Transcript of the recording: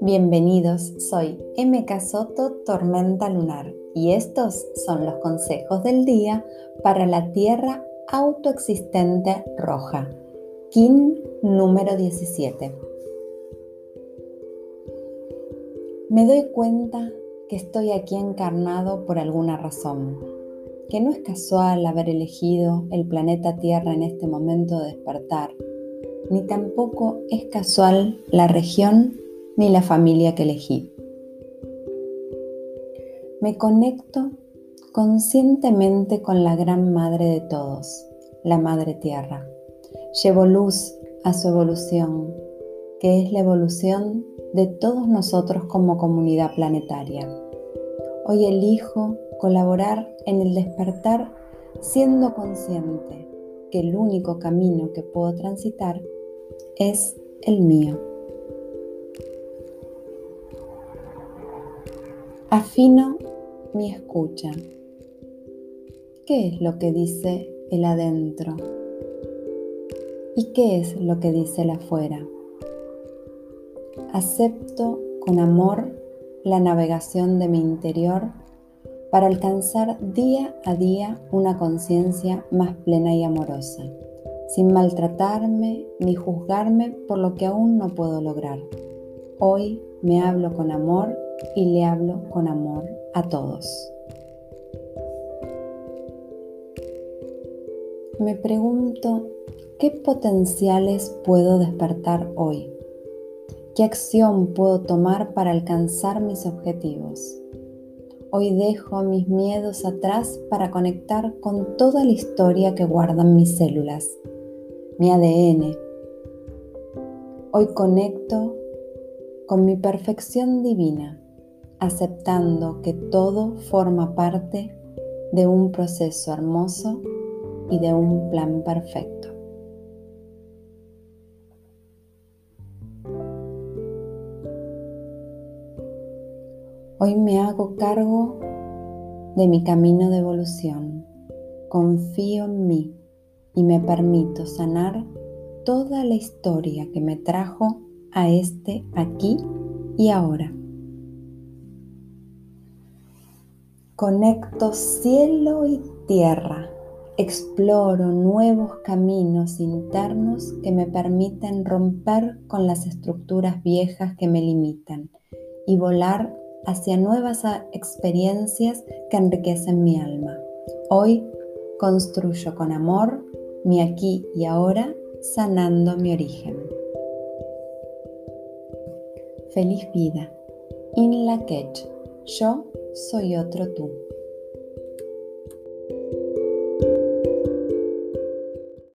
Bienvenidos, soy MK Soto Tormenta Lunar y estos son los consejos del día para la Tierra autoexistente roja, Kin número 17. Me doy cuenta que estoy aquí encarnado por alguna razón, que no es casual haber elegido el planeta Tierra en este momento de despertar, ni tampoco es casual la región ni la familia que elegí. Me conecto conscientemente con la gran madre de todos, la Madre Tierra. Llevo luz a su evolución, que es la evolución de todos nosotros como comunidad planetaria. Hoy elijo colaborar en el despertar siendo consciente que el único camino que puedo transitar es el mío. Afino mi escucha. ¿Qué es lo que dice el adentro? ¿Y qué es lo que dice el afuera? Acepto con amor la navegación de mi interior para alcanzar día a día una conciencia más plena y amorosa, sin maltratarme ni juzgarme por lo que aún no puedo lograr. Hoy me hablo con amor y le hablo con amor a todos. Me pregunto, ¿qué potenciales puedo despertar hoy? ¿Qué acción puedo tomar para alcanzar mis objetivos? Hoy dejo mis miedos atrás para conectar con toda la historia que guardan mis células, mi ADN. Hoy conecto con mi perfección divina aceptando que todo forma parte de un proceso hermoso y de un plan perfecto. Hoy me hago cargo de mi camino de evolución, confío en mí y me permito sanar toda la historia que me trajo a este aquí y ahora. Conecto cielo y tierra. Exploro nuevos caminos internos que me permiten romper con las estructuras viejas que me limitan y volar hacia nuevas experiencias que enriquecen mi alma. Hoy construyo con amor mi aquí y ahora, sanando mi origen. Feliz vida. In la Yo soy otro tú.